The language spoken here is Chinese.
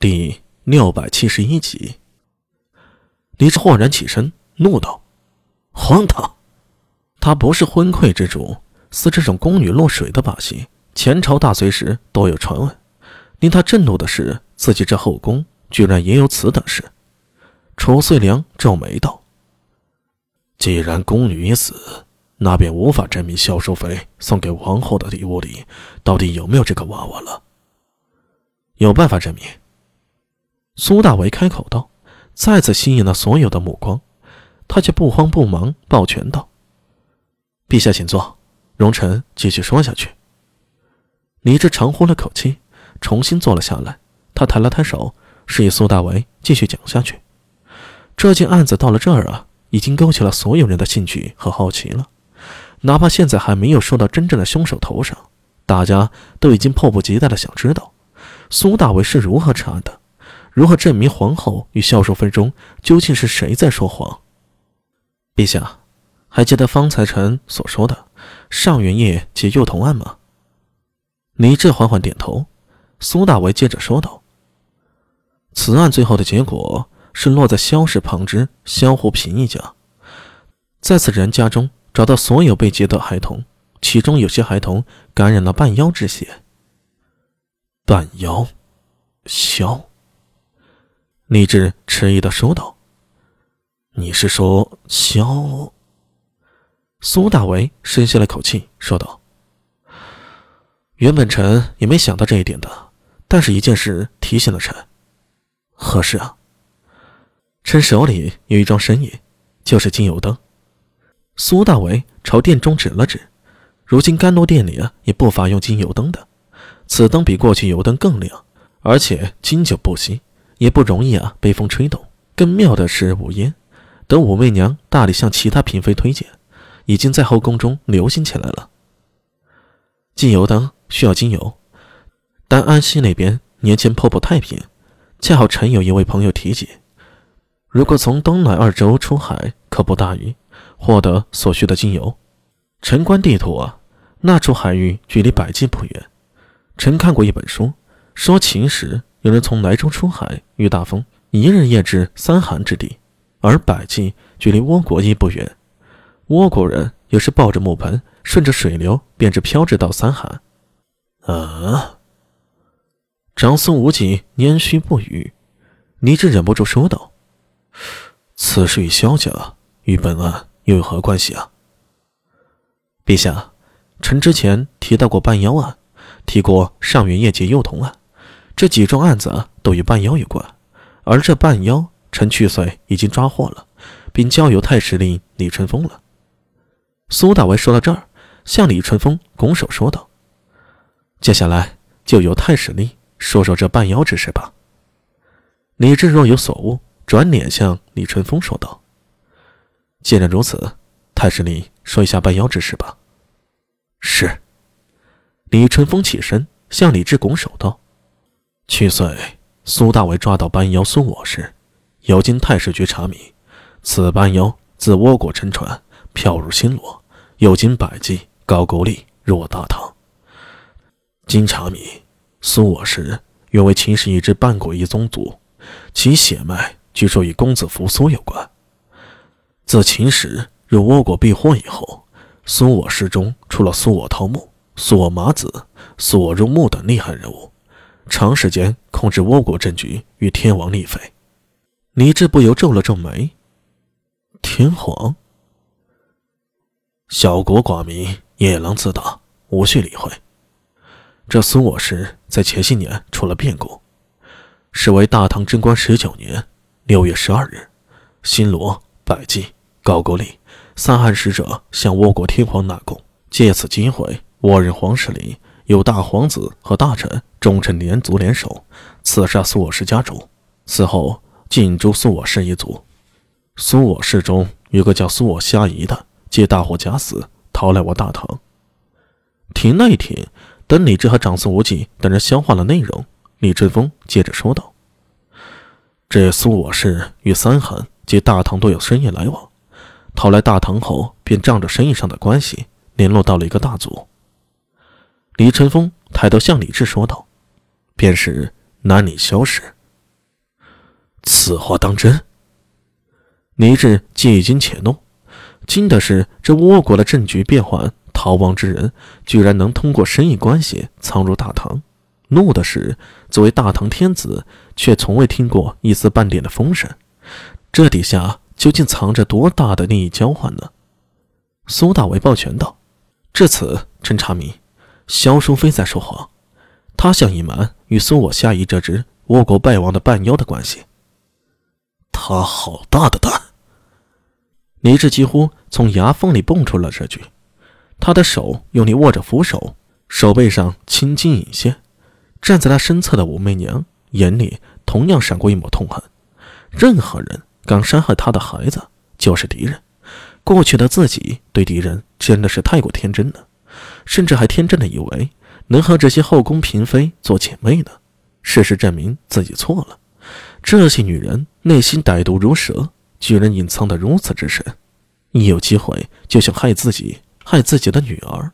第六百七十一集，李治豁然起身，怒道：“荒唐！他不是昏聩之主，似这种宫女落水的把戏，前朝大隋时都有传闻。令他震怒的是，自己这后宫居然也有此等事。”楚遂良皱眉道：“既然宫女已死，那便无法证明萧淑妃送给皇后的礼物里到底有没有这个娃娃了。有办法证明。”苏大为开口道，再次吸引了所有的目光，他却不慌不忙抱拳道：“陛下请坐，容臣继续说下去。”李治长呼了口气，重新坐了下来。他抬了抬手，示意苏大为继续讲下去。这件案子到了这儿啊，已经勾起了所有人的兴趣和好奇了。哪怕现在还没有说到真正的凶手头上，大家都已经迫不及待的想知道苏大为是如何查案的。如何证明皇后与孝淑妃中究竟是谁在说谎？陛下，还记得方才臣所说的上元夜及幼童案吗？李治缓缓点头。苏大为接着说道：“此案最后的结果是落在萧氏旁支萧湖平一家，在此人家中找到所有被劫的孩童，其中有些孩童感染了半妖之血。半妖，萧。”李治迟疑的说道：“你是说萧？”苏大为深吸了口气，说道：“原本臣也没想到这一点的，但是一件事提醒了臣。何事啊？臣手里有一桩生意，就是金油灯。”苏大为朝殿中指了指：“如今甘露殿里啊，也不乏用金油灯的。此灯比过去油灯更亮，而且经久不息。”也不容易啊，被风吹动。更妙的是，五烟等武媚娘大力向其他嫔妃推荐，已经在后宫中流行起来了。精油灯需要精油，但安西那边年前破不太平，恰好臣有一位朋友提及，如果从东南二州出海，可不大于获得所需的精油。臣观地图啊，那处海域距离百济不远。臣看过一本书，说秦时。有人从莱州出海，遇大风，一日夜至三寒之地，而百济距离倭国亦不远。倭国人又是抱着木盆，顺着水流，便是飘至到三寒。啊！长孙无忌拈须不语，李治忍不住说道：“此事与萧家与本案又有何关系啊？”陛下，臣之前提到过半妖案，提过上元夜劫幼童案。这几桩案子都与半妖有关，而这半妖，陈去岁已经抓获了，并交由太史令李春风了。苏大为说到这儿，向李春风拱手说道：“接下来就由太史令说说这半妖之事吧。”李治若有所悟，转脸向李春风说道：“既然如此，太史令说一下半妖之事吧。”是。李春风起身向李治拱手道。去岁，苏大为抓到班妖苏我时，有经太史局查明，此班妖自倭国沉船漂入新罗，又经百济、高句丽入我大唐。经查明，苏我时原为秦氏一支半鬼一宗族，其血脉据说与公子扶苏有关。自秦时入倭国避祸以后，苏我氏中出了苏我桃木、苏我麻子、苏我入木等厉害人物。长时间控制倭国政局，与天王立妃。李治不由皱了皱眉。天皇，小国寡民，野狼自大，无需理会。这苏我氏在前些年出了变故，是为大唐贞观十九年六月十二日，新罗、百济、高句丽三汉使者向倭国天皇纳贡，借此机会，我任皇室里。有大皇子和大臣忠臣连族联手刺杀苏我氏家主，此后尽诛苏我氏一族。苏我氏中有个叫苏我虾夷的，借大火假死，逃来我大唐。停了一停，等李治和长孙无忌等人消化了内容，李春风接着说道：“这苏我氏与三韩及大唐都有生意来往，逃来大唐后，便仗着生意上的关系，联络到了一个大族。”李春风抬头向李治说道：“便是南里萧氏，此话当真？李治既惊且怒，惊的是这倭国的政局变幻，逃亡之人居然能通过生意关系藏入大唐；怒的是作为大唐天子，却从未听过一丝半点的风声。这底下究竟藏着多大的利益交换呢？苏大为抱拳道：“至此，侦查明，萧淑妃在说谎，她想隐瞒与苏我下邑这只倭国败亡的半妖的关系。他好大的胆！”李治几乎从牙缝里蹦出了这句，他的手用力握着扶手，手背上青筋隐现。站在他身侧的武媚娘眼里同样闪过一抹痛恨。任何人敢伤害他的孩子，就是敌人。过去的自己对敌人真的是太过天真了，甚至还天真的以为能和这些后宫嫔妃做姐妹呢。事实证明自己错了，这些女人内心歹毒如蛇。居然隐藏得如此之深，一有机会就想害自己，害自己的女儿。